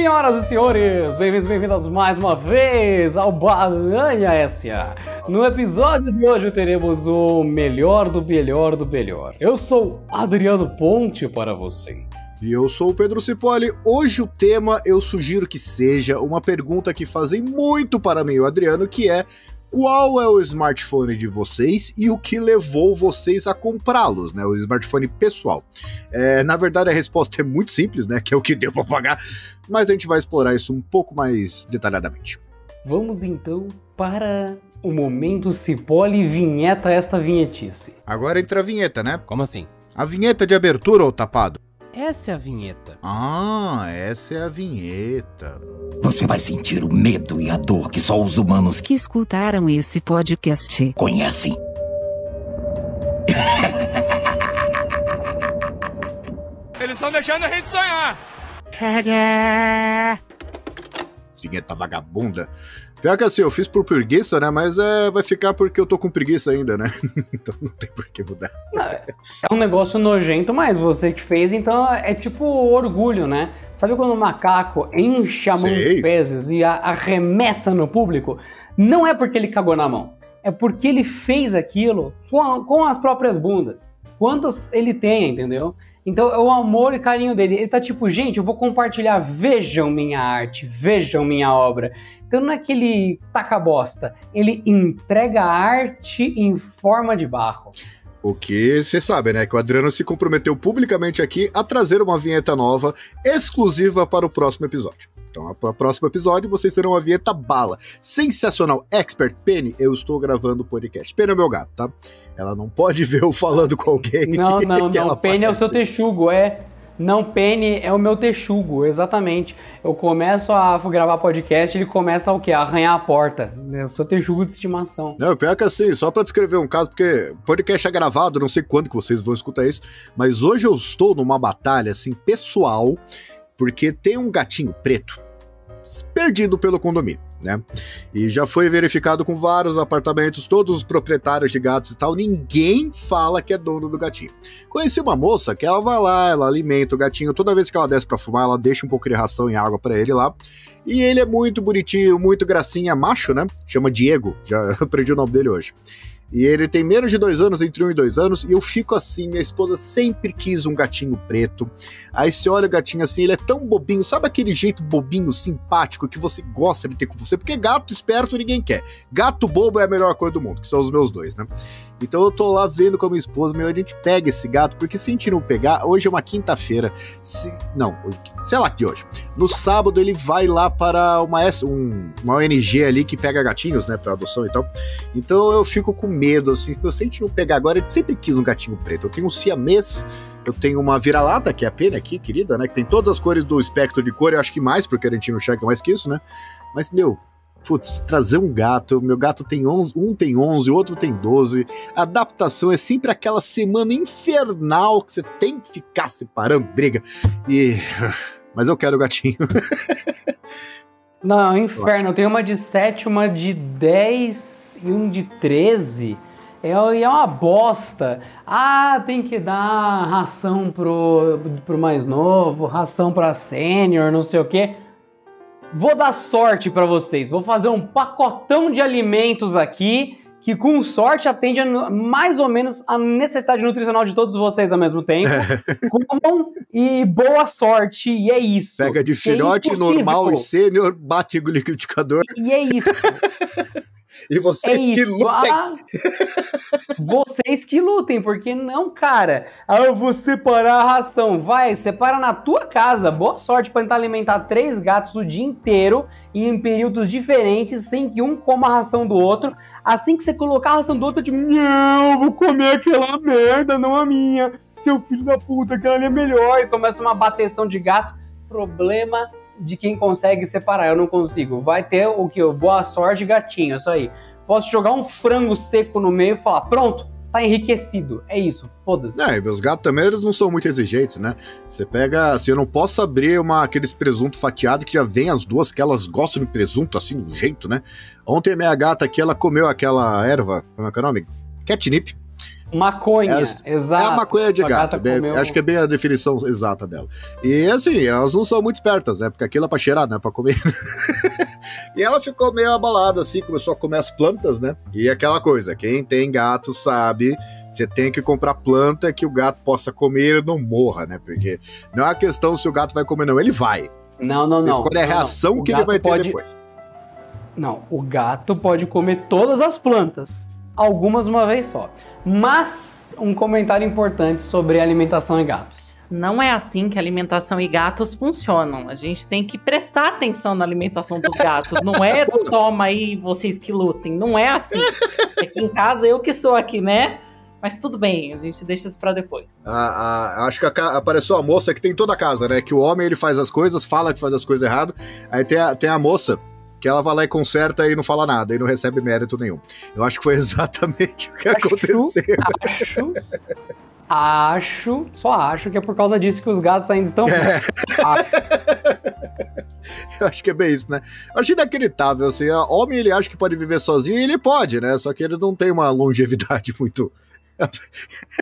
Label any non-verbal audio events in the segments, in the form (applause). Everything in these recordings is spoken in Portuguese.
Senhoras e senhores, bem-vindos, bem-vindas mais uma vez ao Balanha S.A. No episódio de hoje teremos o melhor do melhor do melhor. Eu sou Adriano Ponte para você. E eu sou o Pedro Cipoli. Hoje o tema eu sugiro que seja uma pergunta que fazem muito para mim, o Adriano, que é qual é o smartphone de vocês e o que levou vocês a comprá-los, né? O smartphone pessoal. É, na verdade, a resposta é muito simples, né? Que é o que deu para pagar, mas a gente vai explorar isso um pouco mais detalhadamente. Vamos então para o momento Cipoli vinheta esta vinhetice. Agora entra a vinheta, né? Como assim? A vinheta de abertura, ô tapado. Essa é a vinheta. Ah, essa é a vinheta. Você vai sentir o medo e a dor que só os humanos que escutaram esse podcast conhecem. Eles estão deixando a gente sonhar. Vinheta vagabunda. Pior que assim, eu fiz por preguiça, né? Mas é, vai ficar porque eu tô com preguiça ainda, né? (laughs) então não tem por que mudar. É um negócio nojento, mas você que fez, então é tipo orgulho, né? Sabe quando o macaco enche a mão Sei. de fezes e arremessa no público? Não é porque ele cagou na mão, é porque ele fez aquilo com, a- com as próprias bundas. Quantas ele tem, entendeu? Então é o amor e carinho dele. Ele tá tipo, gente, eu vou compartilhar, vejam minha arte, vejam minha obra. Então não é que ele taca bosta, ele entrega arte em forma de barro. O que você sabe, né? Que o Adriano se comprometeu publicamente aqui a trazer uma vinheta nova, exclusiva para o próximo episódio. Então, para o próximo episódio, vocês terão uma vinheta bala. Sensacional. Expert Penny, eu estou gravando o podcast. Penny é meu gato, tá? Ela não pode (laughs) ver eu falando com alguém. Não, (laughs) que- não, que não. Penny é o seu aparece. texugo, é. Não, Penny é o meu texugo, exatamente. Eu começo a gravar podcast, ele começa o quê? A arranhar a porta. O seu texugo de estimação. Não, pior que assim, só pra descrever um caso, porque podcast é gravado, não sei quando que vocês vão escutar isso, mas hoje eu estou numa batalha, assim, pessoal, porque tem um gatinho preto perdido pelo condomínio, né? E já foi verificado com vários apartamentos, todos os proprietários de gatos e tal, ninguém fala que é dono do gatinho. Conheci uma moça que ela vai lá, ela alimenta o gatinho, toda vez que ela desce pra fumar, ela deixa um pouco de ração e água pra ele lá. E ele é muito bonitinho, muito gracinha, macho, né? Chama Diego, já (laughs) aprendi o nome dele hoje. E ele tem menos de dois anos, entre um e dois anos, e eu fico assim, minha esposa sempre quis um gatinho preto. Aí você olha o gatinho assim, ele é tão bobinho, sabe aquele jeito bobinho, simpático, que você gosta de ter com você? Porque gato esperto ninguém quer. Gato bobo é a melhor coisa do mundo, que são os meus dois, né? Então eu tô lá vendo com a minha esposa, meu, a gente pega esse gato, porque se a gente não pegar, hoje é uma quinta-feira, se- não, hoje- sei lá que hoje. No sábado ele vai lá para uma, um- uma ONG ali que pega gatinhos, né, para adoção e tal. Então eu fico com medo, assim, se a gente não pegar agora, gente sempre quis um gatinho preto. Eu tenho um siamês, eu tenho uma vira-lata, que é a pena aqui, querida, né, que tem todas as cores do espectro de cor, eu acho que mais, porque a gente não enxerga mais que isso, né. Mas, meu, putz, trazer um gato, meu gato tem 11, um tem 11, o outro tem 12. A adaptação é sempre aquela semana infernal que você tem que ficar separando briga. E (laughs) mas eu quero o gatinho. (laughs) Não, é inferno. Eu tenho uma de 7, uma de 10 e um de 13. É, é uma bosta. Ah, tem que dar ração pro, pro mais novo, ração pra sênior, não sei o quê. Vou dar sorte pra vocês. Vou fazer um pacotão de alimentos aqui que com sorte atende a, mais ou menos a necessidade nutricional de todos vocês ao mesmo tempo. (laughs) Comam e boa sorte, e é isso. Pega de É filhote impossível. normal e sênior, bate o liquidificador E é isso. (laughs) e É vocês que isso. lutem. Ah, vocês que lutem, porque não, cara. Ah, eu vou separar a ração. Vai, separa na tua casa. Boa sorte pra tentar alimentar três gatos o dia inteiro e em períodos diferentes, sem que um coma a ração do outro. Assim que você colocar a ração do outro, de não, eu vou comer aquela merda, não a minha. Seu filho da puta, aquela ali é melhor. E começa uma bateção de gato. Problema de quem consegue separar. Eu não consigo. Vai ter o que? Boa sorte, gatinho. Isso aí. Posso jogar um frango seco no meio e falar: pronto, tá enriquecido. É isso, foda-se. É, meus gatos também eles não são muito exigentes, né? Você pega, assim, eu não posso abrir uma, aqueles presunto fatiado que já vem as duas, que elas gostam de presunto, assim, do jeito, né? Ontem minha gata aqui, ela comeu aquela erva, como é que é o nome? Catnip. Maconha, É, exato. É a maconha de Sua gato. bem- comeu- Acho que é bem a definição exata dela. E assim, elas não são muito espertas, né? Porque aquilo é pra cheirar, não é pra comer. (laughs) e ela ficou meio abalada, assim, começou a comer as plantas, né? E aquela coisa, quem tem gato sabe, você tem que comprar planta que o gato possa comer e não morra, né? Porque não é a questão se o gato vai comer, não. Ele vai. Não, não, Você não. escolhe a Não, não. reação que ele vai ter pode- depois. Não, o gato pode comer todas as plantas, algumas uma vez só. Mas um comentário importante sobre alimentação em gatos. Não é assim que alimentação e gatos funcionam. A gente tem que prestar atenção na alimentação dos gatos. Não é (laughs) toma aí vocês que lutem. Não é assim. Aqui em casa eu que sou aqui, né? Mas tudo bem, a gente deixa isso pra depois. A- a- acho que a apareceu a moça que tem toda a casa, né? Que o homem ele faz as coisas, fala que faz as coisas errado. Aí tem a, tem a moça que ela vai lá e conserta e não fala nada, e não recebe mérito nenhum. Eu acho que foi (laughs) exatamente o que aconteceu. Acho. Acho, só acho que é por causa disso que os gatos ainda estão. Acho. Eu acho que é bem isso, né? Eu acho inacreditável, assim. Homem, ele acha que pode viver sozinho e ele pode, né? Só que ele não tem uma longevidade (laughs) muito.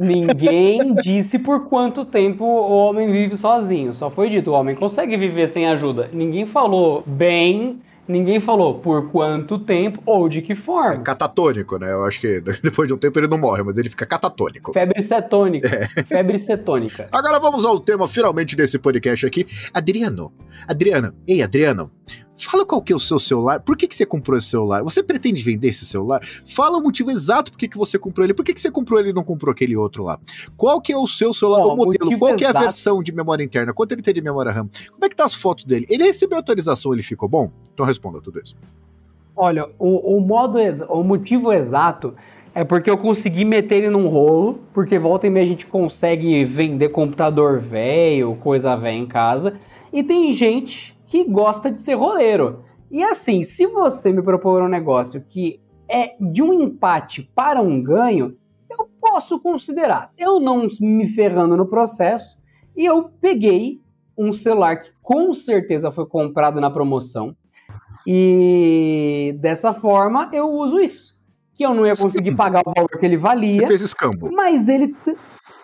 Ninguém disse por quanto tempo o homem vive sozinho. Só foi dito, o homem consegue viver sem ajuda. Ninguém falou bem, ninguém falou por quanto tempo ou de que É forma. catatônico, né? Eu acho que (laughs) depois de um tempo ele não morre, mas ele fica catatônico. Febre cetônica. É. (laughs) Febre cetônica. Agora vamos ao tema finalmente desse podcast aqui. Adriano. Adriano. Ei, Adriano. Fala qual que é o seu celular. Por que, que você comprou esse celular? Você pretende vender esse celular? Fala o motivo exato por que, que você comprou ele. Por que, que você comprou ele e não comprou aquele outro lá? Qual que é o seu celular? O modelo? Qual que é a exato. versão de memória interna? Quanto ele tem de memória RAM? Como é que tá as fotos dele? Ele recebeu atualização, ele ficou bom? Então responda tudo isso. Olha, o, o modo, o motivo exato é porque eu consegui meter ele num rolo, porque volta e meia a gente consegue vender computador velho, coisa velha em casa, e tem gente que gosta de ser roleiro. E assim, se você me propor um negócio que é de um empate para um ganho, eu posso considerar. Eu não me ferrando no processo, e eu peguei um celular que com certeza foi comprado na promoção. E dessa forma eu uso isso. Que eu não ia conseguir Sim. pagar o valor que ele Você valia, fez escambo. mas ele.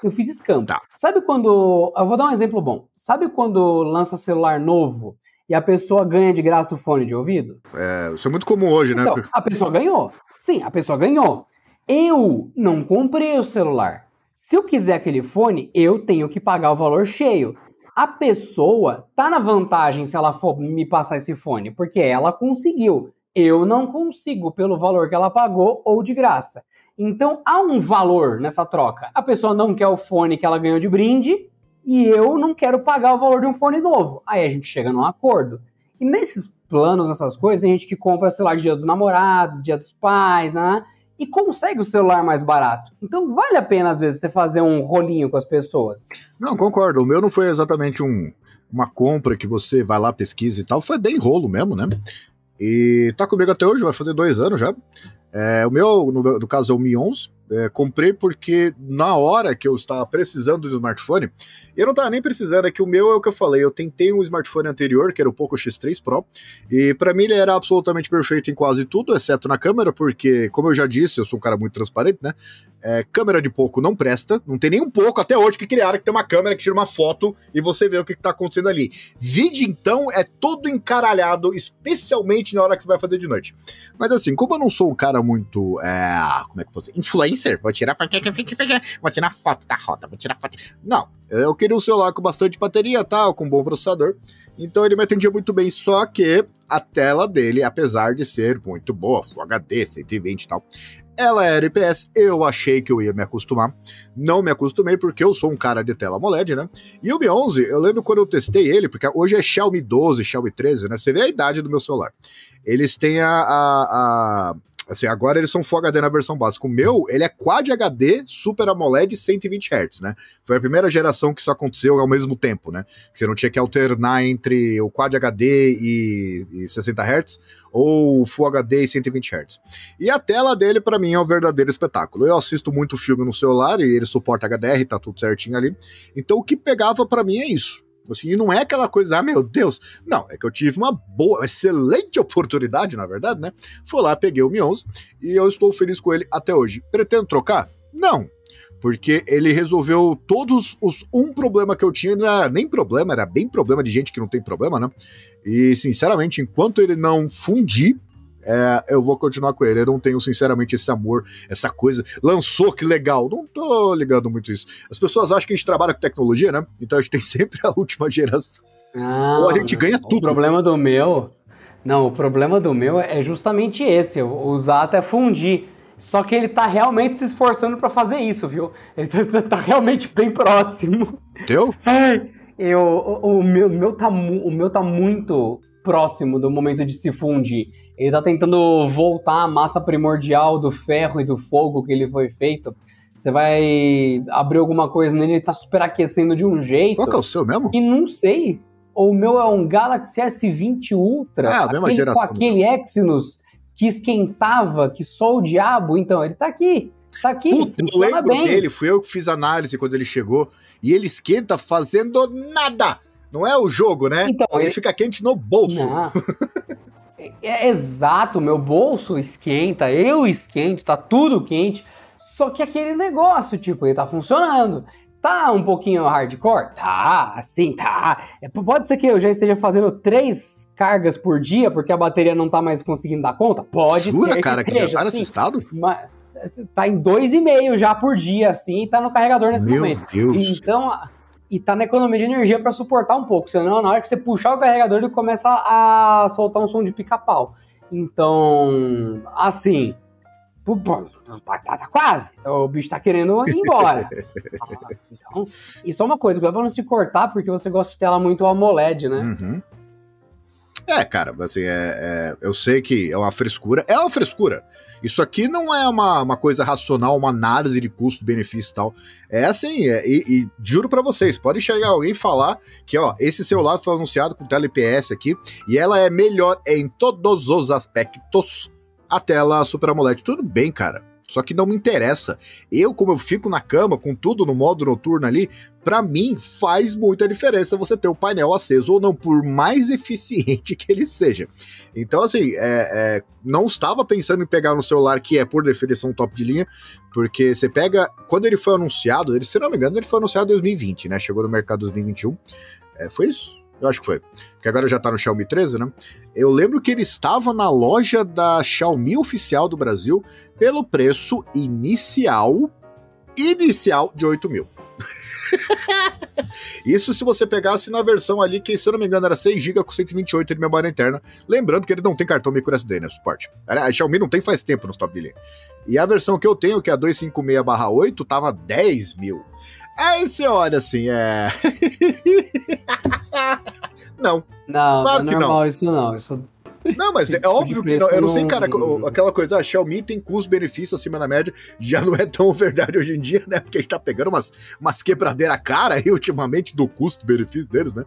Eu fiz escampo. Tá. Sabe quando. Eu vou dar um exemplo bom. Sabe quando lança celular novo e a pessoa ganha de graça o fone de ouvido? É, isso é muito comum hoje, né? Então, a pessoa ganhou. Sim, a pessoa ganhou. Eu não comprei o celular. Se eu quiser aquele fone, eu tenho que pagar o valor cheio. A pessoa tá na vantagem se ela for me passar esse fone, porque ela conseguiu. Eu não consigo pelo valor que ela pagou ou de graça. Então há um valor nessa troca. A pessoa não quer o fone que ela ganhou de brinde e eu não quero pagar o valor de um fone novo. Aí a gente chega num acordo. E nesses planos, essas coisas, tem gente que compra celular dia dos namorados, dia dos pais, né? E consegue o celular mais barato. Então vale a pena, às vezes, você fazer um rolinho com as pessoas. Não, concordo. O meu não foi exatamente um, uma compra que você vai lá, pesquisa e tal. Foi bem rolo mesmo, né? E tá comigo até hoje, vai fazer dois anos já. É, o meu, no, no caso, é o Mi 11. É, comprei porque na hora que eu estava precisando de um smartphone, eu não estava nem precisando, é que o meu é o que eu falei. Eu tentei um smartphone anterior, que era o Poco X3 Pro, e para mim ele era absolutamente perfeito em quase tudo, exceto na câmera, porque, como eu já disse, eu sou um cara muito transparente, né? É, câmera de pouco não presta, não tem nem um pouco até hoje que criaram que tem uma câmera que tira uma foto e você vê o que, que tá acontecendo ali. Vídeo, então, é todo encaralhado, especialmente na hora que você vai fazer de noite. Mas assim, como eu não sou um cara muito. É, como é que eu posso? Influencer, vou tirar. Vou tirar foto da roda, vou tirar foto. Não, eu queria um celular com bastante bateria tal, com bom processador. Então ele me atendia muito bem, só que a tela dele, apesar de ser muito boa, Full HD, 120 e tal, ela era IPS, eu achei que eu ia me acostumar. Não me acostumei porque eu sou um cara de tela AMOLED, né? E o Mi 11, eu lembro quando eu testei ele, porque hoje é Xiaomi 12, Xiaomi 13, né? Você vê a idade do meu celular. Eles têm a. a, a assim, agora eles são Full HD na versão básica. O meu, ele é Quad HD Super AMOLED 120 Hz, né? Foi a primeira geração que isso aconteceu ao mesmo tempo, né? Que você não tinha que alternar entre o Quad HD e, e 60 Hz ou Full HD e 120 Hz. E a tela dele, pra mim, é um verdadeiro espetáculo. Eu assisto muito filme no celular e ele suporta HDR, tá tudo certinho ali. Então o que pegava pra mim é isso. Assim, e não é aquela coisa, ah, meu Deus. Não, é que eu tive uma boa, excelente oportunidade, na verdade, né? Fui lá, peguei o Mi 11 e eu estou feliz com ele até hoje. Pretendo trocar? Não. porque ele resolveu todos os um problema que eu tinha, não era nem problema, era bem problema de gente que não tem problema, né? E sinceramente, enquanto ele não fundir, é, eu vou continuar com ele. Eu não tenho, sinceramente, esse amor, essa coisa. Lançou, que legal. Não tô ligando muito isso. As pessoas acham que a gente trabalha com tecnologia, né? Então a gente tem (laughs) sempre a última geração. Não, Ou a gente ganha O tudo. problema do meu. Não, o problema do meu é justamente esse. Usar até fundir. Só que ele tá realmente se esforçando pra fazer isso, viu? Ele tá, tá realmente bem próximo. Teu? Ai, eu, o, o meu, meu tá, o meu tá muito próximo do momento de se fundir. Ele tá tentando voltar à massa primordial do ferro e do fogo que ele foi feito. Você vai abrir alguma coisa nele, ele tá superaquecendo de um jeito. Qual que é o seu mesmo? E não sei. O meu é um Galaxy S20 Ultra. Ah, a mesma aquele, geração. Com aquele Exynos que esquentava, que só o diabo. Então, ele tá aqui. Tá aqui. Puta, eu lembro bem. dele, fui eu que fiz análise quando ele chegou. E ele esquenta fazendo nada. Não é o jogo, né? Então, ele ele- fica quente no bolso. Não. (laughs) É, é exato, meu bolso esquenta, eu esquento, tá tudo quente. Só que aquele negócio, tipo, ele tá funcionando. Tá um pouquinho hardcore? Tá, assim, tá. É, pode ser que eu já esteja fazendo três cargas por dia porque a bateria não tá mais conseguindo dar conta? Pode Jura, ser cara, que que já esteja, tá nesse estado? Mas tá em dois e meio já por dia, assim, e tá no carregador nesse Meu momento. Deus. Então, e tá na economia de energia pra suportar um pouco, senão na hora que você puxar o carregador ele começa a soltar um som de pica-pau. Então, assim, tá, quase, então, o bicho tá querendo ir embora. (laughs) Então, e só uma coisa, cuidado pra não se cortar, porque você gosta de tela muito AMOLED, né? Uhum. É, cara, assim, é, é- eu sei que é uma frescura. É uma frescura. Isso aqui não é uma, uma coisa racional, uma análise de custo-benefício e tal. É assim, é- e, e juro pra vocês, pode chegar alguém e falar que, ó, esse celular foi anunciado com tela IPS aqui e ela é melhor em todos os aspectos a tela Super AMOLED. Tudo bem, cara. Só que não me interessa. Eu, como eu fico na cama com tudo no modo noturno ali, pra mim faz muita diferença você ter o painel aceso ou não, por mais (laughs) eficiente que ele seja. Então, assim, é, é, não estava pensando em pegar no celular que é, por definição, top de linha, porque você pega. Quando ele foi anunciado, ele, se não me engano, ele foi anunciado em 2020, né? Chegou no mercado em 2021. É, foi isso? Eu acho que foi. Porque agora já tá no Xiaomi 13, né? Eu lembro que ele estava na loja da Xiaomi oficial do Brasil pelo preço inicial. Inicial de 8 mil. (laughs) Isso se você pegasse na versão ali, que se eu não me engano era 6 GB com 128 de memória interna. Lembrando que ele não tem cartão microSD, né? Suporte. A Xiaomi não tem faz tempo no top de linha. E a versão que eu tenho, que é a 256/8, tava 10 mil. Aí você olha assim, é. (laughs) não. Não, Claro não é normal isso não. Isso Não, mas é (laughs) óbvio que não, eu não sei, não- cara, aquela coisa, a Xiaomi tem custo-benefício acima da média, já não é tão (laughs) verdade hoje em dia, né? Porque a gente tá pegando umas, umas quebradeiras cara aí ultimamente do custo-benefício deles, né?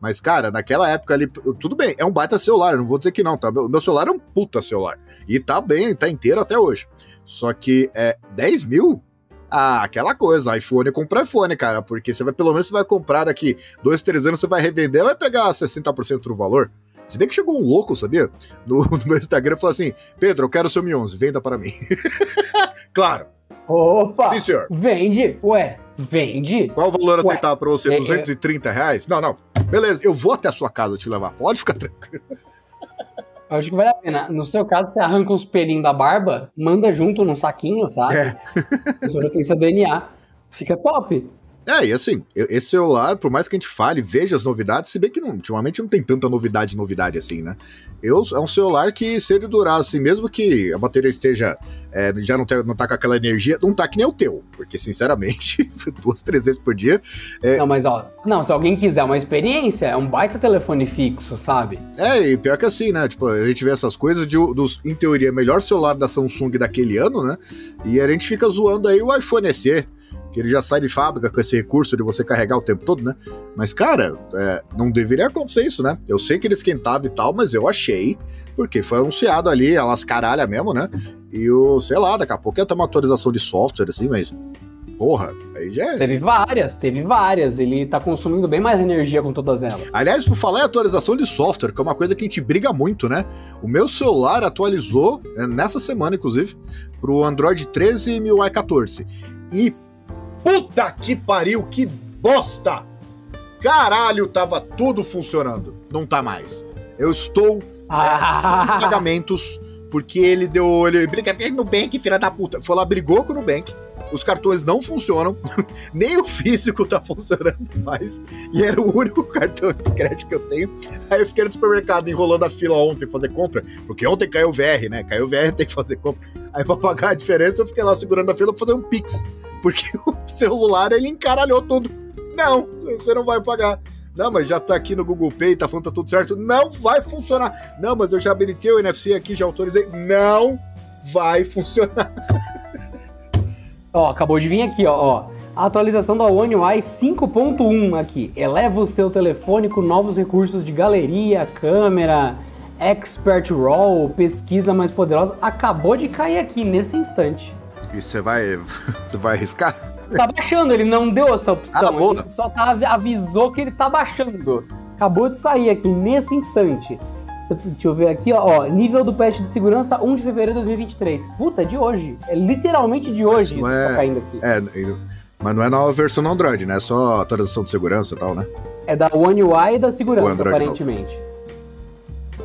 Mas, cara, naquela época ali, tudo bem, é um baita celular, não vou dizer que não, tá? Meu, meu celular é um puta celular. E tá bem, tá inteiro até hoje. Só que é 10 mil? Ah, aquela coisa, iPhone compra iPhone, cara, porque você vai, pelo menos você vai comprar daqui dois, três anos, você vai revender, vai pegar 60% do valor. Se bem que chegou um louco, sabia? No, (laughs) no meu Instagram falou assim: Pedro, eu quero o seu Mi 11, venda para mim. (laughs) claro, Opa! sim, senhor. Vende? Ué, vende? Qual o valor aceitável para você? é, é. 230 reais? Não, não. Beleza, eu vou até a sua casa te levar. Pode ficar tranquilo. Eu acho que vale a pena. No seu caso, você arranca uns pelinhos da barba, manda junto num saquinho, sabe? É. Você já tem seu DNA. Fica top. É, e assim, esse celular, por mais que a gente fale, veja as novidades, se bem que não, ultimamente não tem tanta novidade, novidade assim, né? Eu, é um celular que, se ele durar assim, mesmo que a bateria esteja, é, já não, tem, não tá com aquela energia, não tá que nem o teu, porque, sinceramente, (laughs) duas, três vezes por dia, É. Não, mas ó, não, se alguém quiser uma experiência, é um baita telefone fixo, sabe? É, e pior que assim, né? Tipo, a gente vê essas coisas de, dos, em teoria, melhor celular da Samsung daquele ano, né? E a gente fica zoando aí o iPhone SE, que ele já sai de fábrica com esse recurso de você carregar o tempo todo, né? Mas, cara, é, não deveria acontecer isso, né? Eu sei que ele esquentava e tal, mas eu achei, porque foi anunciado ali, elas caralha mesmo, né? E o, sei lá, daqui a pouco ia ter uma atualização de software, assim, mas. Porra, aí já é. Teve várias, teve várias. Ele tá consumindo bem mais energia com todas elas. Aliás, por falar em atualização de software, que é uma coisa que a gente briga muito, né? O meu celular atualizou, né, nessa semana, inclusive, pro Android 13 e MIUI 14. E Puta que pariu, que bosta! Caralho, tava tudo funcionando. Não tá mais. Eu estou Ah. sem pagamentos porque ele deu. Ele briga no Nubank, filha da puta. Foi lá, brigou com o Nubank. Os cartões não funcionam, (laughs) nem o físico tá funcionando mais. E era o único (laughs) cartão de crédito que eu tenho. Aí eu fiquei no supermercado enrolando a fila ontem pra fazer compra, porque ontem caiu o VR, né? Caiu o VR, (laughs) tem que fazer compra. Aí pra pagar a diferença, eu fiquei lá segurando a fila pra fazer um Pix. Porque (laughs) o celular ele encaralhou tudo. Não, você não vai pagar. Não, mas já tá aqui no Google Pay, tá falando tá tudo certo. Não vai funcionar. Não, mas eu já habilitei o NFC aqui, já autorizei. Não vai funcionar. (laughs) Ó, acabou de vir aqui, ó, ó. A atualização da One UI 5.1 aqui. Eleva o seu telefone com novos recursos de galeria, câmera, Expert RAW, pesquisa mais poderosa. Acabou de cair aqui nesse instante. E você vai. (laughs) Você vai arriscar? Tá baixando, ele não deu essa opção. Ah, boa. ele só tá, avisou que ele tá baixando. Acabou de sair aqui nesse instante. Deixa eu ver aqui, ó. Nível do patch de segurança 1 de fevereiro de 2023. Puta, é de hoje. É literalmente de hoje Não isso que é- tá caindo aqui. É, mas não é nova versão do Android, né? É só atualização de segurança e tal, né? É da One UI e da segurança, aparentemente.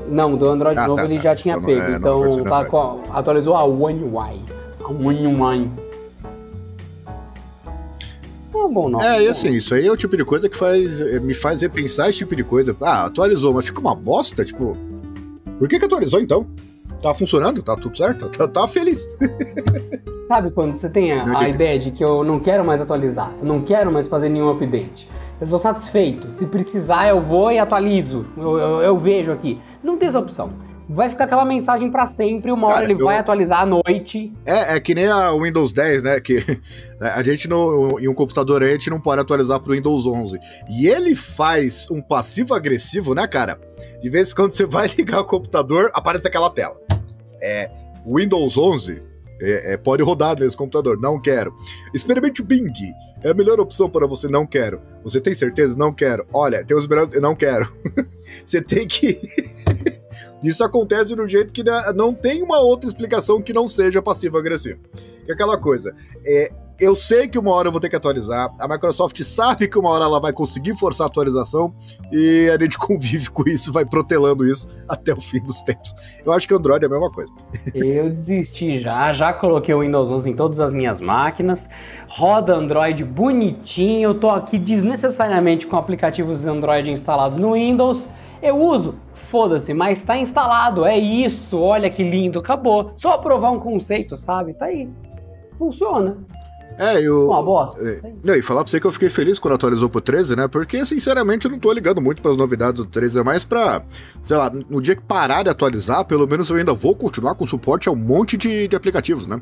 Não, do Android Ah, novo tá, ele tá. já tinha Então, pego. é, então tá atualizou a One UI. One UI. É um bom nome. É, e assim, isso aí é o tipo de coisa que faz, me faz repensar esse tipo de coisa. Ah, atualizou, mas fica uma bosta, tipo. Por que, que atualizou então? Tá funcionando? Tá tudo certo? Tá, tá feliz. (laughs) Sabe quando você tem a, a ideia de que eu não quero mais atualizar, eu não quero mais fazer nenhum update. Eu estou satisfeito. Se precisar, eu vou e atualizo. Eu, eu- eu vejo aqui. Não tem essa opção. Vai ficar aquela mensagem pra sempre. Uma hora Cara, ele eu- vai atualizar à noite. É, é que nem a Windows 10, né? Que (laughs) a gente no, em um computador a gente não pode atualizar pro Windows 11. E ele faz um passivo agressivo, né, cara? De vez em quando você vai (laughs) ligar o computador, aparece aquela tela. É, Windows 11 é, é, pode rodar nesse computador, não quero. Experimente o Bing, é a melhor opção para você, não quero. Você tem certeza? Não quero. Olha, tem os melhores, não quero. (laughs) você tem que... Isso acontece de um jeito que não tem uma outra explicação que não seja passivo-agressivo. É aquela coisa. É, eu sei que uma hora eu vou ter que atualizar, a Microsoft sabe que uma hora ela vai conseguir forçar a atualização e a gente (laughs) convive com isso, vai protelando isso até o fim dos tempos. Eu acho que Android é a mesma coisa. Eu desisti já, já coloquei o Windows 11 em todas as minhas máquinas. Roda Android bonitinho. Eu tô aqui desnecessariamente com aplicativos Android instalados no Windows. Eu uso, foda-se, mas tá instalado. É isso, olha que lindo, acabou. Só aprovar um conceito, sabe? Tá aí. Funciona. É, eu. Uma bosta. É, não, e falar pra você que eu fiquei feliz quando atualizou pro 13, né? Porque, sinceramente, eu não tô ligando muito pras novidades do 13, é mais pra, sei lá, no dia que parar de atualizar, pelo menos eu ainda vou continuar com suporte a um monte de, de aplicativos, né?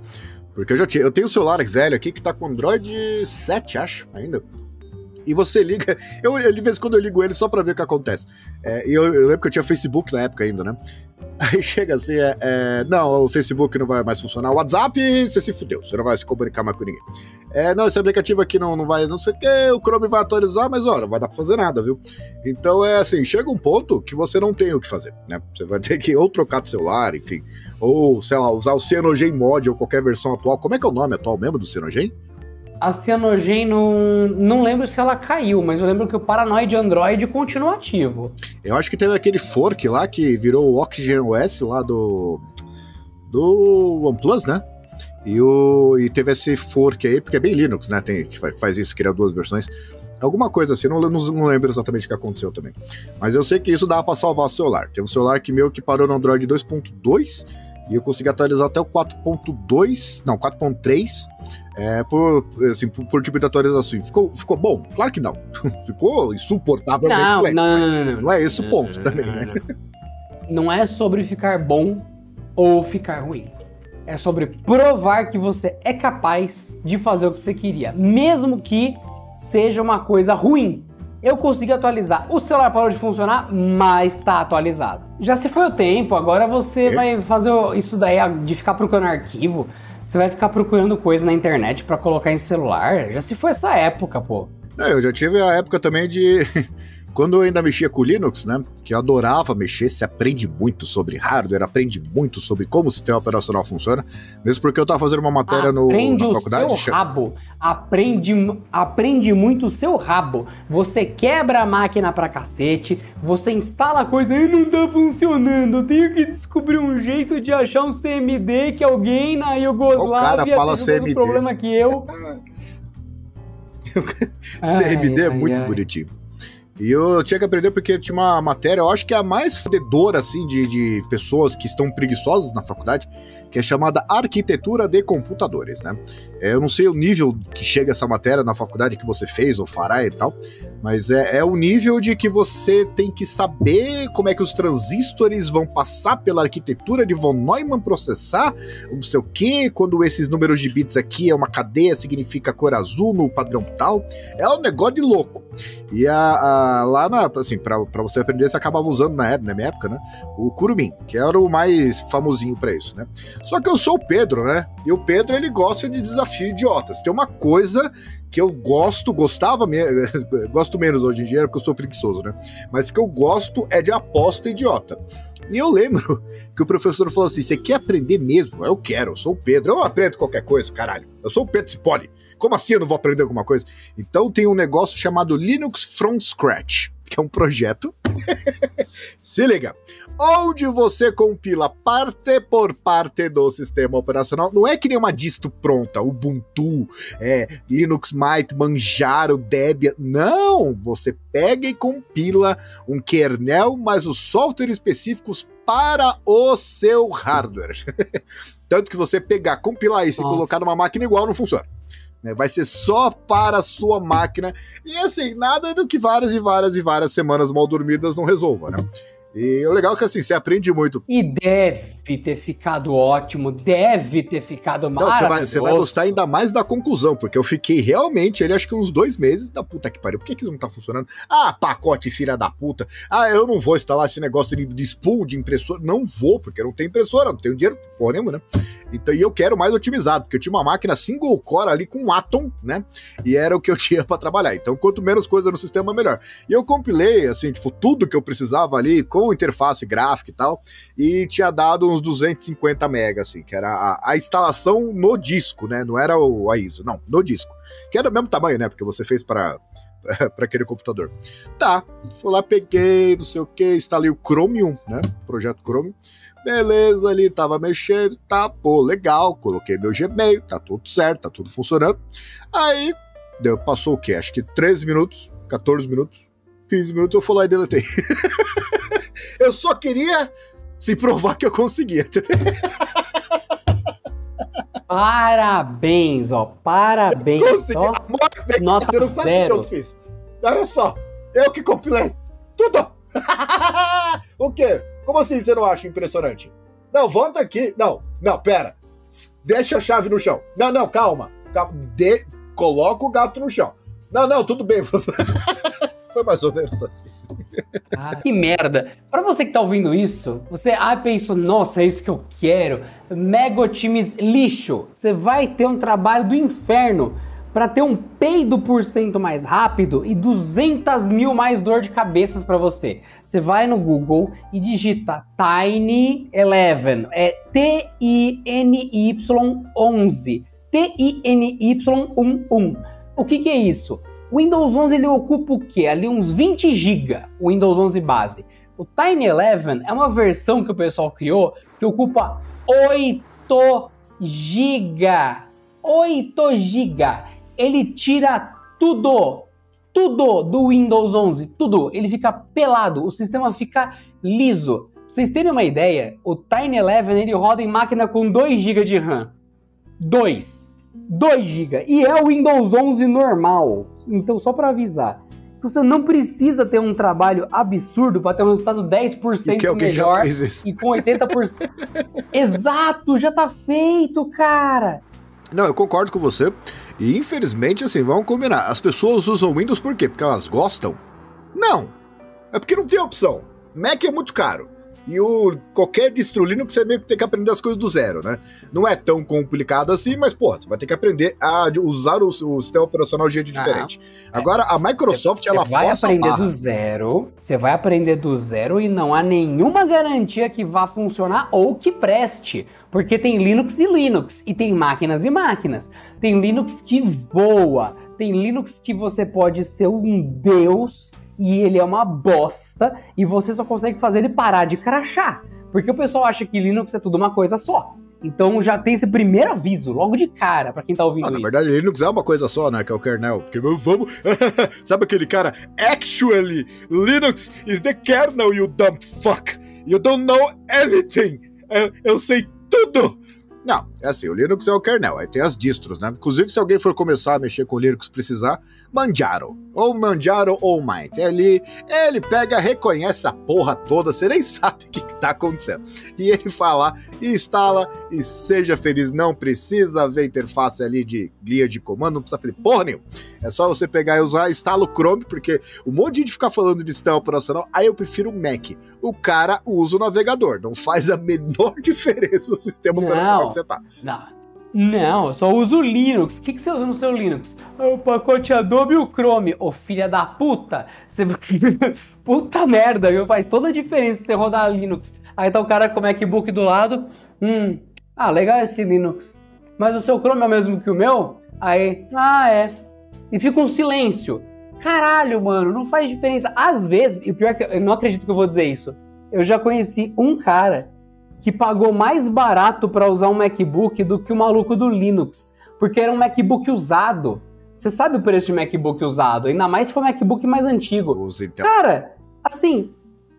Porque eu já tinha. Eu tenho um celular velho aqui que tá com Android 7, acho, ainda. E você liga. (laughs) Eu, eu, de vez em quando eu ligo ele só pra ver o que acontece. É, e eu, eu lembro que eu tinha Facebook na época ainda, né? (laughs) Aí chega assim, é, é, não, o Facebook não vai mais funcionar. O WhatsApp, você se fudeu, você não vai se comunicar mais com ninguém. É, não, esse aplicativo aqui não, não vai, não sei o que, o Chrome vai atualizar, mas olha, não vai dar pra fazer nada, viu? Então é assim, chega um ponto que você não tem o que fazer, né? Você vai ter que ou trocar de celular, enfim, ou, sei lá, usar o Cyanogen Mod ou qualquer versão atual. Como é que é o nome atual mesmo do Cyanogen? A Cyanogen não, não lembro se ela caiu, mas eu lembro que o Paranoid Android continua ativo. Eu acho que teve aquele fork lá que virou o Oxygen OS lá do. do OnePlus, né? E, o, e teve esse fork aí, porque é bem Linux, né? Tem, que fa- faz isso, cria duas versões. Alguma coisa assim, não, não, não lembro exatamente o que aconteceu também. Mas eu sei que isso dava pra salvar o celular. Tem um celular que meu que parou no Android 2.2 e eu consegui atualizar até o 4.2, não, 4.3, é, por, assim, por, por tipo de atualização. Ficou, ficou bom? Claro que não. (laughs) ficou insuportavelmente Não, lento. não, não, não, não. Não é esse o ponto também, né? Não é sobre ficar bom ou ficar ruim. É sobre provar que você é capaz de fazer o que você queria, mesmo que seja uma coisa ruim. Eu consegui atualizar. O celular parou de funcionar, mas está atualizado. Já se foi o tempo, agora você É? vai fazer isso daí de ficar procurando arquivo. Você vai ficar procurando coisa na internet pra colocar em celular. Já se foi essa época, pô. É, eu já tive a época também de. Quando eu ainda mexia com Linux, né? Que eu adorava mexer, se aprende muito sobre hardware, aprende muito sobre como o sistema operacional funciona. Mesmo porque eu tava fazendo uma matéria no, Aprende na o faculdade. seu rabo. Aprende, aprende muito o seu rabo. Você quebra a máquina pra cacete, você instala a coisa e não tá funcionando. Eu tenho que descobrir um jeito de achar um CMD que alguém na Iugoslávia teve o CMD. problema que eu. (laughs) CMD é Ai, muito ai, ai. bonitinho. E eu tinha que aprender porque tinha uma matéria, eu acho que é a mais fededora, assim, de, de pessoas que estão preguiçosas na faculdade, que é chamada Arquitetura de Computadores, né? É, Eu não sei o nível que chega essa matéria na faculdade que você fez ou fará e tal, mas é, é o nível de que você tem que saber como é que os transistores vão passar pela arquitetura de von Neumann processar, não sei o que, quando esses números de bits aqui é uma cadeia, significa cor azul no padrão tal. É um negócio de louco. E a, a- lá na, assim, pra, pra você aprender, você acabava usando na, época- na minha época, né? O Kurumin, que era o mais famosinho pra isso, né? Só que eu sou o Pedro, né? E o Pedro, ele gosta de desafio idiotas. Tem uma coisa que eu gosto, gostava, me... (laughs) gosto menos hoje em dia, porque eu sou preguiçoso, né? Mas que eu gosto é de aposta idiota. E eu lembro (laughs) que o professor falou assim: você quer aprender mesmo? Eu quero, eu sou o Pedro, eu aprendo qualquer coisa, caralho. Eu sou o Pedro Cipoli. Como assim eu não vou aprender alguma coisa? Então tem um negócio chamado Linux from Scratch, que é um projeto. (laughs) Se liga. Onde você compila parte por parte do sistema operacional. Não é que nem uma disto pronta, Ubuntu, é, Linux Mint, Manjaro, Debian. Não! Você pega e compila um kernel, mas os softwares específicos para o seu hardware. (laughs) Tanto que você pegar, compilar isso Nossa. e colocar numa máquina igual não funciona. Né? Vai ser só para a sua máquina. E assim, nada do que várias e várias e várias semanas mal dormidas não resolva, né? E o legal é que assim, você aprende muito. E deve ter ficado ótimo, deve ter ficado Não, você maravilhoso. vai, você vai gostar ainda mais da conclusão, porque eu fiquei realmente, ele acho que uns dois meses da puta que pariu. Por que, que isso não tá funcionando? Ah, pacote filha da puta. Ah, eu não vou instalar esse negócio de, de spool de impressora. Não vou, porque eu não tenho impressora, não tenho dinheiro porra nenhuma, né? Então, e eu quero mais otimizado, porque eu tinha uma máquina single core ali com Atom, né? E era o que eu (laughs) tinha pra trabalhar. Então, quanto menos coisa no sistema, melhor. E eu compilei, assim, tipo, tudo que eu precisava ali, com interface gráfica e tal, e tinha dado uns 250 mega, assim, que era a, a instalação no disco, né? Não era o, a ISO, não, no disco. Que era do mesmo tamanho, né? Porque você fez para (laughs) para aquele computador. Tá, fui lá, peguei, não sei o que, instalei o Chromium, né? Projeto Chromium. Beleza, ali tava mexendo, tá, pô, legal, coloquei meu Gmail, tá tudo certo, tá tudo funcionando. Aí, deu, passou o quê? Acho que 13 minutos, 14 minutos, 15 minutos, eu fui lá e deletei. (laughs) eu só queria se provar que eu conseguia. Parabéns, ó. Parabéns. Consegui. Ó. Amor, Nota você não sabe o que zero. eu fiz. Olha só, eu que compilei tudo. (laughs) o quê? Como assim você não acha impressionante? Não, volta aqui. Não, não, pera. Deixa a chave no chão. Não, não, calma. calma. De... Coloca o gato no chão. Não, não, tudo bem. (laughs) Foi mais ou menos assim. Ah, que merda. Pra você que tá ouvindo isso, você ah, pensou, nossa, é isso que eu quero. Mega Otimis lixo. Você vai ter um trabalho do inferno pra ter um peido por cento mais rápido e 200 mil mais dor de cabeças pra você. Você vai no Google e digita Tiny Eleven. É T-I-N-Y-11. T-I-N-Y-11. O que, que é isso? O Windows 11 ele ocupa o quê? Ali uns 20 GB, o Windows 11 base. O Tiny Eleven é uma versão que o pessoal criou que ocupa 8 GB. 8 GB. Ele tira tudo, tudo do Windows 11, tudo. Ele fica pelado, o sistema fica liso. Pra vocês terem uma ideia, o Tiny Eleven ele roda em máquina com 2 GB de RAM. 2. 2 GB. E é o Windows 11 normal. Então, só para avisar. Então, você não precisa ter um trabalho absurdo para ter um resultado 10% E que alguém já melhor fez isso. e com 80%. (laughs) Exato, já tá feito, cara. Não, eu concordo com você. E infelizmente, assim, vamos combinar. As pessoas usam Windows por quê? Porque elas gostam? Não. É porque não tem opção. Mac é muito caro. E o, qualquer distro Linux você meio que tem que aprender as coisas do zero, né? Não é tão complicado assim, mas, pô, você vai ter que aprender a usar o, o sistema operacional de jeito Ah, diferente. Agora, a Microsoft, ela vai força a aprender barra. do zero, você vai aprender do zero e não há nenhuma garantia que vá funcionar ou que preste. Porque tem Linux e Linux, e tem máquinas e máquinas. Tem Linux que voa, tem Linux que você pode ser um deus e ele é uma bosta e você só consegue fazer ele parar de crachar. Porque o pessoal acha que Linux é tudo uma coisa só. Então já tem esse primeiro aviso, logo de cara, pra quem tá ouvindo Ah, na isso. verdade, Linux é uma coisa só, né? Que é o kernel. Porque vamos. (laughs) Sabe aquele cara? Actually, Linux is the kernel, you dumb fuck. You don't know anything. Eu, eu sei tudo. Não, é assim, o Linux é o kernel, aí tem as distros, né? Inclusive, se alguém for começar a mexer com o Linux precisar, Manjaro. Ou Manjaro ou Mint. Ele, ele pega, reconhece a porra toda, você nem (laughs) sabe o que, que tá acontecendo. E ele e instala e seja feliz. Não precisa ver interface ali de linha de comando, não precisa fazer porra nenhuma. É só você pegar e usar, instala o Chrome, porque um monte de gente fica falando de sistema operacional, aí eu prefiro o Mac. O cara usa o navegador, não faz a menor (laughs) diferença o sistema Não. operacional que você tá. Não, não, eu só uso Linux. O que, que você usa no seu Linux? Ah, O pacote Adobe e o Chrome. Ô filha da puta! Você... (laughs) puta merda, viu? Faz toda a diferença você rodar Linux. Aí tá o cara com o MacBook do lado. Hum, ah, legal esse Linux. Mas o seu Chrome é o mesmo que o meu? Aí, ah, é. E fica um silêncio. Caralho, mano, não faz diferença. Às vezes, e pior é que eu não acredito que eu vou dizer isso. Eu já conheci um cara que pagou mais barato para usar um MacBook do que o maluco do Linux, porque era um MacBook usado. Você sabe o preço de MacBook usado, ainda mais se for um MacBook mais antigo. Usa então. Cara, assim,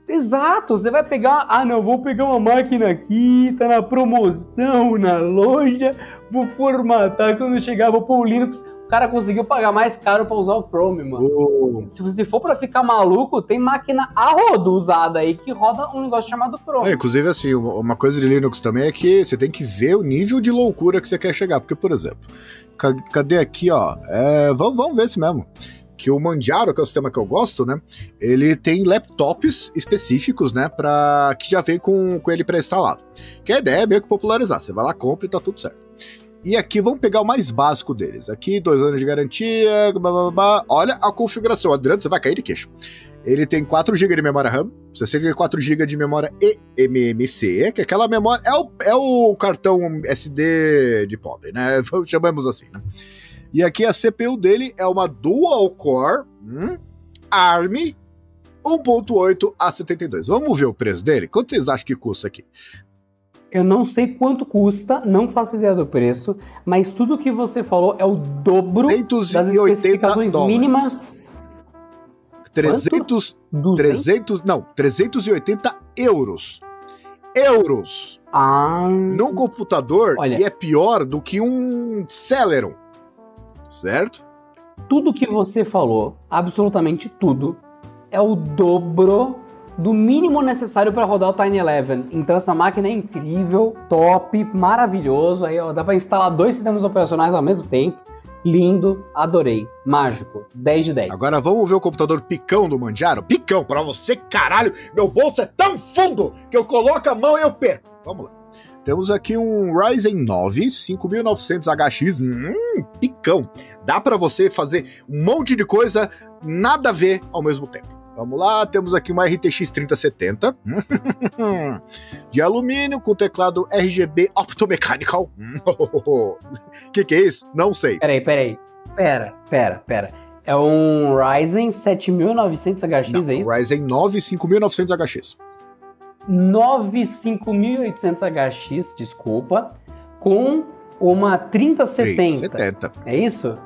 exato, você vai pegar, ah não, vou pegar uma máquina aqui, tá na promoção na loja, vou formatar quando chegar, vou pôr o Linux. O cara conseguiu pagar mais caro para usar o Chrome, mano. Se você for para ficar maluco, tem máquina a rodo usada aí que roda um negócio chamado Chrome. É, inclusive, assim, uma coisa de Linux também é que você tem que ver o nível de loucura que você quer chegar. Porque, por exemplo, ca- cadê aqui, ó? É, vamos, vamos ver se mesmo. Que o Manjaro, que é o sistema que eu gosto, né? Ele tem laptops específicos, né? Pra, que já vem com, com ele pré-instalado. Que a ideia é meio que popularizar. Você vai lá, compra e tá tudo certo. E aqui vamos pegar o mais básico deles. Aqui, dois anos de garantia. blá, blá, blá. Olha a configuração. Adriano, você vai cair de queixo. Ele tem 4 GB de memória RAM, 64 GB de memória eMMC, que é aquela memória. É o, é o cartão SD de pobre, né? (laughs) Chamamos assim, né? E aqui a CPU dele é uma Dual Core hum, ARM 1.8 A72. Vamos ver o preço dele? Quanto vocês acham que custa aqui? Eu não sei quanto custa, não faço ideia do preço, mas tudo que você falou é o dobro das 380 especificações dólares. mínimas 300, dos 300, não, 380 euros. Euros Ah, num computador Olha. que é pior do que um Celeron. Certo? tudo que você falou, absolutamente tudo, é o dobro do mínimo necessário para rodar o Tiny Eleven. Então essa máquina é incrível, top, maravilhoso. Aí ó, dá para instalar dois sistemas operacionais ao mesmo tempo. Lindo, adorei. Mágico, 10 de 10. Agora vamos ver o computador picão do Manjaro? Picão, pra você, caralho! Meu bolso é tão fundo que eu coloco a mão e eu perco. Vamos lá. Temos aqui um Ryzen 9 5900HX, hum, picão. Dá pra você fazer um monte de coisa, nada a ver ao mesmo tempo. Vamos lá, temos aqui uma RTX 3070 (laughs) de alumínio com teclado RGB Optomechanical. O (laughs) que, que é isso? Não sei. Peraí, peraí. Pera, pera, pera. É um Ryzen 7900HX, é isso? Ryzen 9 5900HX. 95800HX, desculpa, com uma 3070. 70. É isso?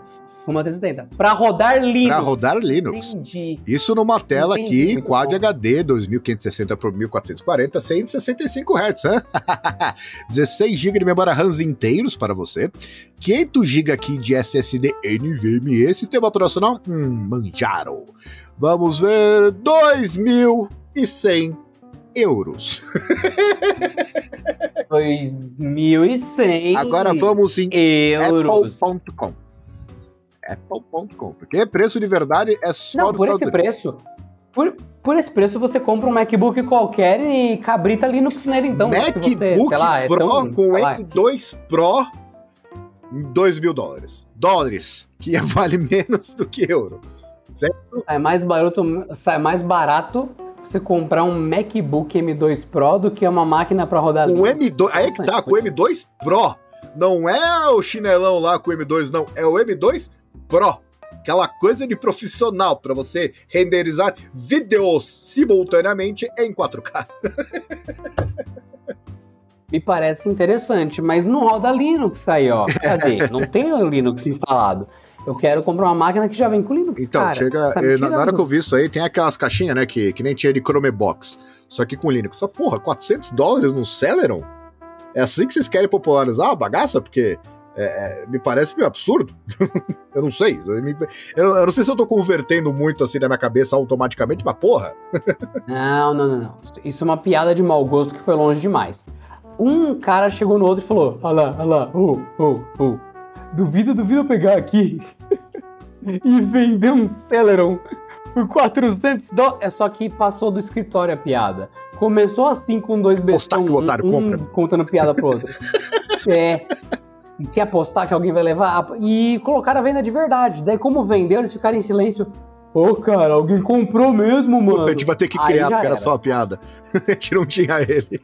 Uma 3070. Pra rodar Linux. Para rodar Linux. Entendi. Isso numa tela Entendi, aqui, muito Quad bom. HD 2560 por 1440, 165 Hz. hã? (laughs) 16 GB de memória RAM inteiros para você. 500 GB aqui de SSD NVMe. Sistema operacional, hum, Manjaro. Vamos ver, 2.100 euros. (laughs) 2.100 Agora vamos em apple.com. Apple.com, porque preço de verdade é só Não, por esse Unidos. preço, Por, por esse preço você compra um MacBook qualquer e cabrita Linux nele então. que MacBook você, lá, é Pro tão- com sei lá, M2 Pro, 2 mil dólares. Dólares, que (laughs) vale menos do que euro. É mais barato, sai mais barato você comprar um MacBook M2 Pro do que uma máquina para rodar Linux. M2, aí que tá, com o M2 Pro. Não é o chinelão lá com o M2, não. É o M2 Pro. Aquela coisa de profissional para você renderizar vídeos simultaneamente em 4K. (laughs) Me parece interessante, mas não roda Linux aí, ó. Cadê? não tem o Linux instalado. Eu quero comprar uma máquina que já vem com Linux. Então, cara. chega. tá me eh, na, hora que eu vi isso aí, tem aquelas caixinhas, né? Que, que nem tinha de Chromebox. Só que com Linux. Só, porra, 400 dólares no Celeron? É assim que vocês querem popularizar a bagaça? Porque é, é, me parece meio absurdo. (laughs) eu não sei. Eu, eu- eu não sei se eu tô convertendo muito assim na minha cabeça automaticamente, mas porra. (laughs) Não, não, não, não. Isso é uma piada de mau gosto que foi longe demais. Um cara chegou no outro e falou: Olha lá, olha lá, ô, ô, ô. Duvido, duvido eu pegar aqui (laughs) e vender um Celeron por 400 dólares. É só que passou do escritório a piada. Começou assim com dois bestão, que o otário um, compra. contando piada pro outro. (laughs) é. Quer apostar que alguém vai levar? E colocaram a venda de verdade. Daí, como vendeu, eles ficaram em silêncio. Ô, cara, alguém comprou mesmo, mano. Puta, a gente vai ter que criar, porque era era. só uma piada. (laughs) a gente não tinha ele.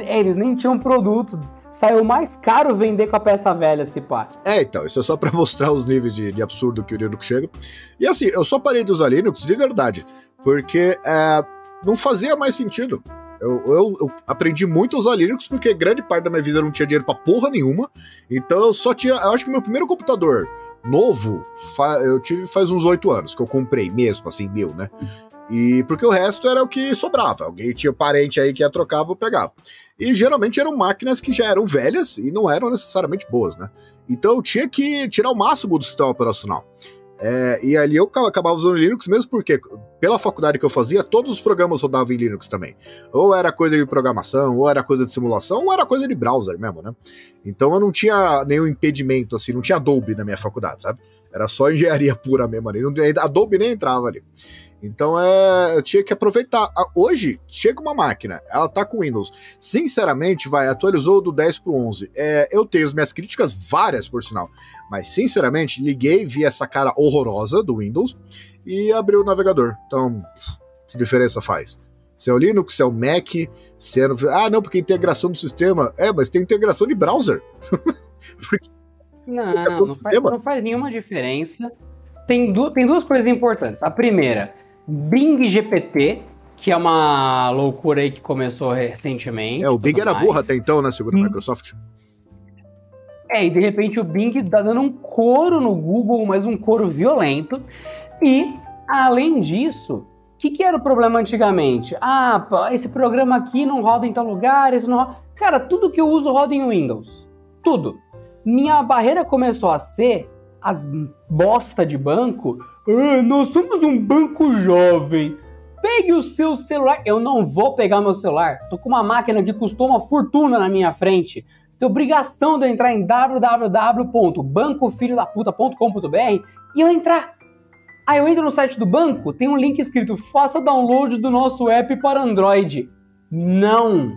É, Eles nem tinham produto. Saiu mais caro vender com a peça velha, se pá. É, então, isso é só pra (laughs) mostrar os níveis de, de absurdo que o Linux chega. E assim, eu só parei de usar Linux de verdade, porque é, não fazia mais sentido. Eu, eu- eu aprendi muito a usar Linux porque grande parte da minha vida eu não tinha dinheiro pra porra nenhuma. Então eu só tinha. Eu acho que meu primeiro computador novo eu tive faz uns oito anos, que eu comprei mesmo, assim, meu, né? E porque o resto era o que sobrava. Alguém tinha parente aí que ia trocar, eu pegava. E geralmente eram máquinas que já eram velhas e não eram necessariamente boas, né? Então eu tinha que tirar o máximo do sistema operacional. É, e ali eu ca- acabava usando Linux mesmo porque, pela faculdade que eu fazia, todos os programas rodavam em Linux também. Ou era coisa de programação, ou era coisa de simulação, ou era coisa de browser mesmo, né? Então eu não tinha nenhum impedimento, assim, não tinha Adobe na minha faculdade, sabe? Era só engenharia pura mesmo ali. Adobe nem entrava ali. Então é, eu tinha que aproveitar. Hoje, chega uma máquina, ela tá com Windows. Sinceramente, vai, atualizou do 10 pro 11. É, eu tenho as minhas críticas, várias por sinal. Mas, sinceramente, liguei, vi essa cara horrorosa do Windows e abri o navegador. Então, que diferença faz? Se é o Linux, se é o Mac, se é... no- Ah, não, porque integração do sistema. É, mas tem integração de browser. (laughs) Não, Aplicação não do faz, não faz nenhuma diferença. Tem, du tem duas coisas importantes. A primeira, Bing GPT, que é uma loucura aí que começou recentemente. É, o Bing era mais. burra até então, né, segundo a Hum. Microsoft. É, e de repente o Bing tá dando um couro no Google, mas um couro violento. E, além disso, o que, que era o problema antigamente? Ah, esse programa aqui não roda em tal lugar, esse não roda. Cara, tudo que eu uso roda em Windows. Tudo. Minha barreira começou a ser as bosta de banco. Ah, nós somos um banco jovem. Pegue o seu celular. Eu não vou pegar meu celular. Tô com uma máquina que custou uma fortuna na minha frente. Você tem obrigação de eu entrar em www.bancofilhodaputa.com.br e eu entrar. Aí eu entro no site do banco, tem um link escrito faça download do nosso app para Android. Não.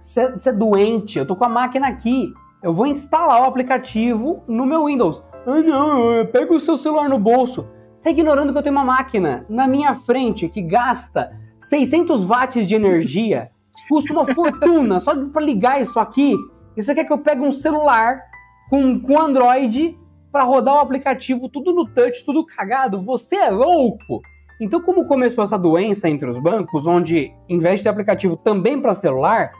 Você é doente, eu tô com a máquina aqui. Eu vou instalar o aplicativo no meu Windows. Ah não, pega o seu celular no bolso. Você tá ignorando que eu tenho uma máquina na minha frente que gasta 600 watts de energia, custa uma fortuna só para ligar isso aqui. E você quer que eu pegue um celular com, com Android para rodar o aplicativo tudo no touch, tudo cagado? Você é louco! Então, como começou essa doença entre os bancos, onde em vez de ter aplicativo também para celular,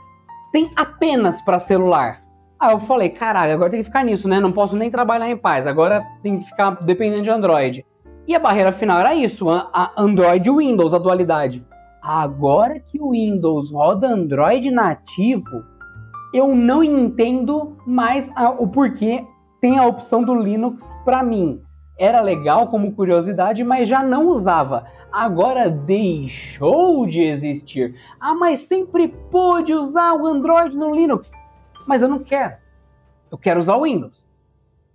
tem apenas para celular. Aí eu falei, caralho, agora tem que ficar nisso, né? Não posso nem trabalhar em paz, agora tem que ficar dependendo de Android. E a barreira final era isso, a Android e Windows, a dualidade. Agora que o Windows roda Android nativo, eu não entendo mais a- o porquê tem a opção do Linux para mim. Era legal como curiosidade, mas já não usava. Agora deixou de existir. Ah, mas sempre pôde usar o Android no Linux. Mas eu não quero. Eu quero usar o Windows.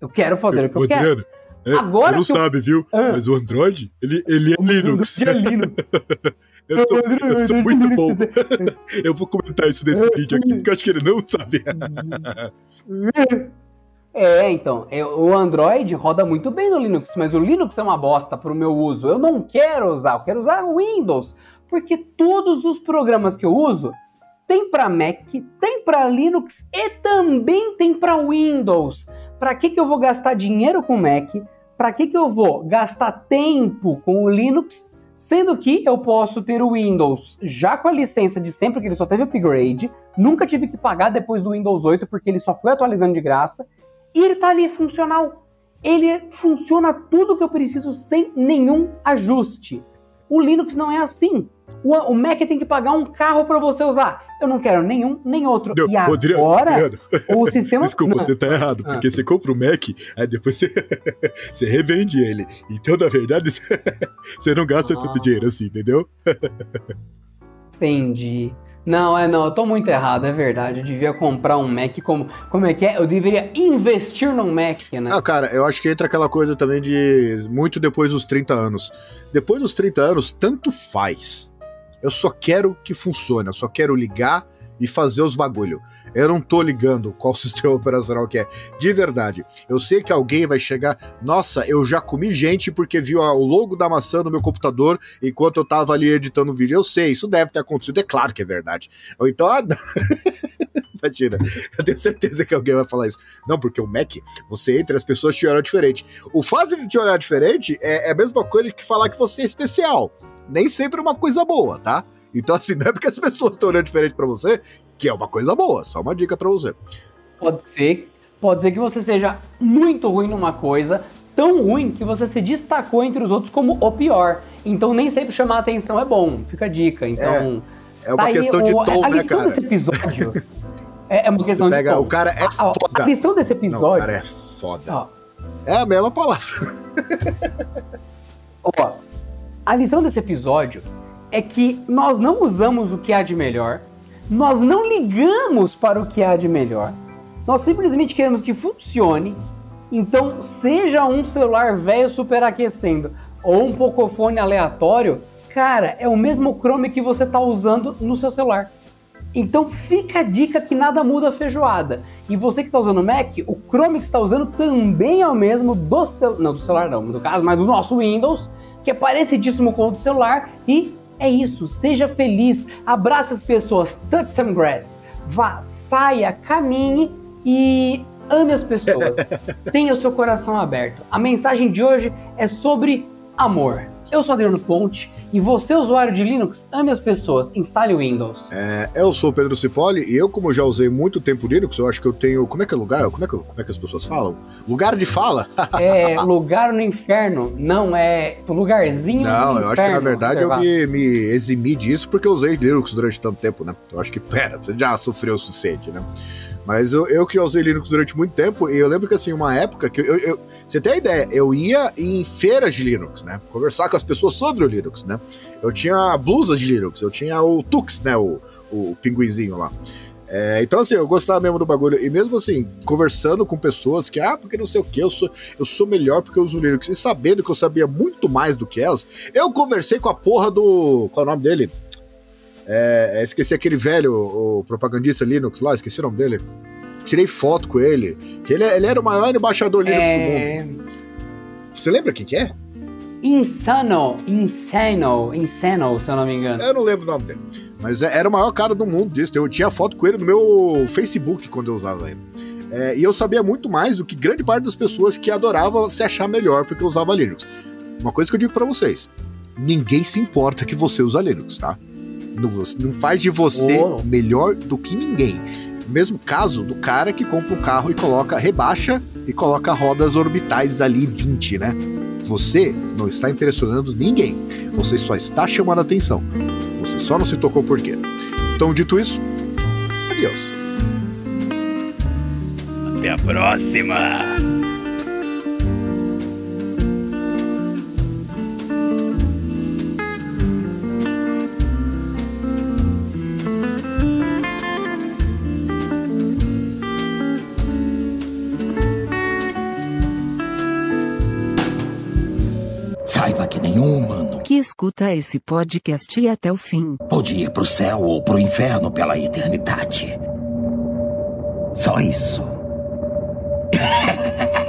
Eu quero fazer o que eu quero. É, Agora você não que eu- sabe, viu? Ah. Mas o Android, ele, ele é Linux. É Linux. (laughs) Eu sou, eu sou muito bom. (laughs) Eu vou comentar isso nesse vídeo aqui, porque eu acho que ele não sabe. É, então, é, o Android roda muito bem no Linux, mas o Linux é uma bosta pro meu uso. Eu não quero usar, eu quero usar o Windows, porque todos os programas que eu uso tem para Mac, tem para Linux e também tem para Windows. Para que que eu vou gastar dinheiro com Mac? Para que que eu vou gastar tempo com o Linux? Sendo que eu posso ter o Windows já com a licença de sempre, que ele só teve upgrade, nunca tive que pagar depois do Windows 8, porque ele só foi atualizando de graça, e ele tá ali funcional. Ele funciona tudo que eu preciso sem nenhum ajuste. O Linux não é assim. O Mac tem que pagar um carro para você usar. Eu não quero nenhum nem outro. Não, e agora, Adriano, o sistema. (laughs) Desculpa, Não. você tá errado, porque você compra o Mac, aí depois você, (laughs) você revende ele. Então, na verdade, (laughs) você não gasta tanto Ah. dinheiro assim, entendeu? Entendi. Não, é não, eu tô muito errado, é verdade. Eu devia comprar um Mac como. Como é que é? Eu deveria investir num Mac, né? Ah, cara, eu acho que entra aquela coisa também de muito depois dos 30 anos. Depois dos 30 anos, tanto faz. Eu só quero que funcione, eu só quero ligar e fazer os bagulho. Eu não tô ligando qual (laughs) sistema operacional que é. De verdade. Eu sei que alguém vai chegar. Nossa, eu já comi gente porque viu o logo da maçã no meu computador enquanto eu tava ali editando o vídeo. Eu sei, isso deve ter acontecido. É claro que é verdade. Ou então, ah. (laughs) Imagina, (laughs) eu tenho certeza que alguém vai falar isso. Não, porque o Mac, você entra e as pessoas te olham diferente. O fato de te olhar diferente é, é a mesma coisa que falar que você é especial. Nem sempre é uma coisa boa, tá? Então, assim, (laughs) não é porque as pessoas estão olhando diferente pra você que é uma coisa boa. Só uma dica pra você. Pode ser, pode ser que você seja muito ruim numa coisa, tão ruim que você se destacou entre os outros como o pior. Então nem sempre chamar a atenção é bom. Fica a dica. Então, É uma tá aí questão de o- tom, a né, cara? desse episódio (laughs) é, é uma questão Pega, de o cara é A- a, a foda. lição desse Não, o episódio, cara é foda. ó, É a mesma palavra. (laughs) Ó, a lição desse episódio é que nós não usamos o que há de melhor, nós não ligamos para o que há de melhor, nós simplesmente queremos que funcione. Então, seja um celular velho superaquecendo ou um pocofone aleatório, cara, é o mesmo Chrome que você está usando no seu celular. Então fica a dica que nada muda a feijoada. E você que está usando o Mac, o Chrome que você está usando também é o mesmo do celular. Não, do celular não, no caso, mas do nosso Windows, que é parecidíssimo com o do celular. E é isso, seja feliz, abrace as pessoas, touch some grass, vá, saia, caminhe e ame as pessoas. (laughs) Tenha o seu coração aberto. A mensagem de hoje é sobre amor. Eu sou Adriano Ponte e você, usuário de Linux, ame as pessoas, instale o Windows. É, eu sou o Pedro Cipoli e eu, como já usei muito tempo Linux, eu acho que eu tenho. Como é que é lugar? Como é que, como é que as pessoas falam? Lugar de fala? (laughs) É lugar no inferno, não é lugarzinho Não, no eu acho que na verdade eu reservado. me, me eximi disso porque eu usei Linux durante tanto tempo, né? Eu acho que, pera, você já sofreu o suficiente, né? Mas eu, eu que usei Linux durante muito tempo, e eu lembro que assim, uma época que eu, eu- Você tem a ideia, eu ia em feiras de Linux, né? Conversar com as pessoas sobre o Linux, né? Eu tinha blusas de Linux, eu tinha o Tux, né? O, o pinguizinho lá. É, então, assim, eu gostava mesmo do bagulho. E mesmo assim, conversando com pessoas que, ah, porque não sei o que, eu sou, eu sou melhor porque eu uso Linux. E sabendo que eu sabia muito mais do que elas, eu conversei com a porra do. Qual é o nome dele? É, é, esqueci aquele velho, o propagandista Linux lá, esqueci o nome dele. Tirei foto com ele. Que ele, ele era o maior embaixador Linux do mundo. É... Você lembra quem que é? Insano, Insano, Insano, se eu não me engano. Eu não lembro o nome dele. Mas é- era o maior cara do mundo disso. Eu tinha foto com ele no meu Facebook quando eu usava ele. É, e eu sabia muito mais do que grande parte das pessoas que adorava se achar melhor porque usava Linux. Uma coisa que eu digo pra vocês: ninguém se importa que você usa Linux, tá? Não, não faz de você Oh. melhor do que ninguém. Mesmo caso do cara que compra um carro e coloca, rebaixa e coloca rodas orbitais ali 20, né? Você não está impressionando ninguém. Você só está chamando a atenção. Você só não se tocou por quê. Então, dito isso, adeus. Até a próxima! Escuta esse podcast até o fim. Pode ir pro céu ou pro inferno pela eternidade. Só isso. (laughs)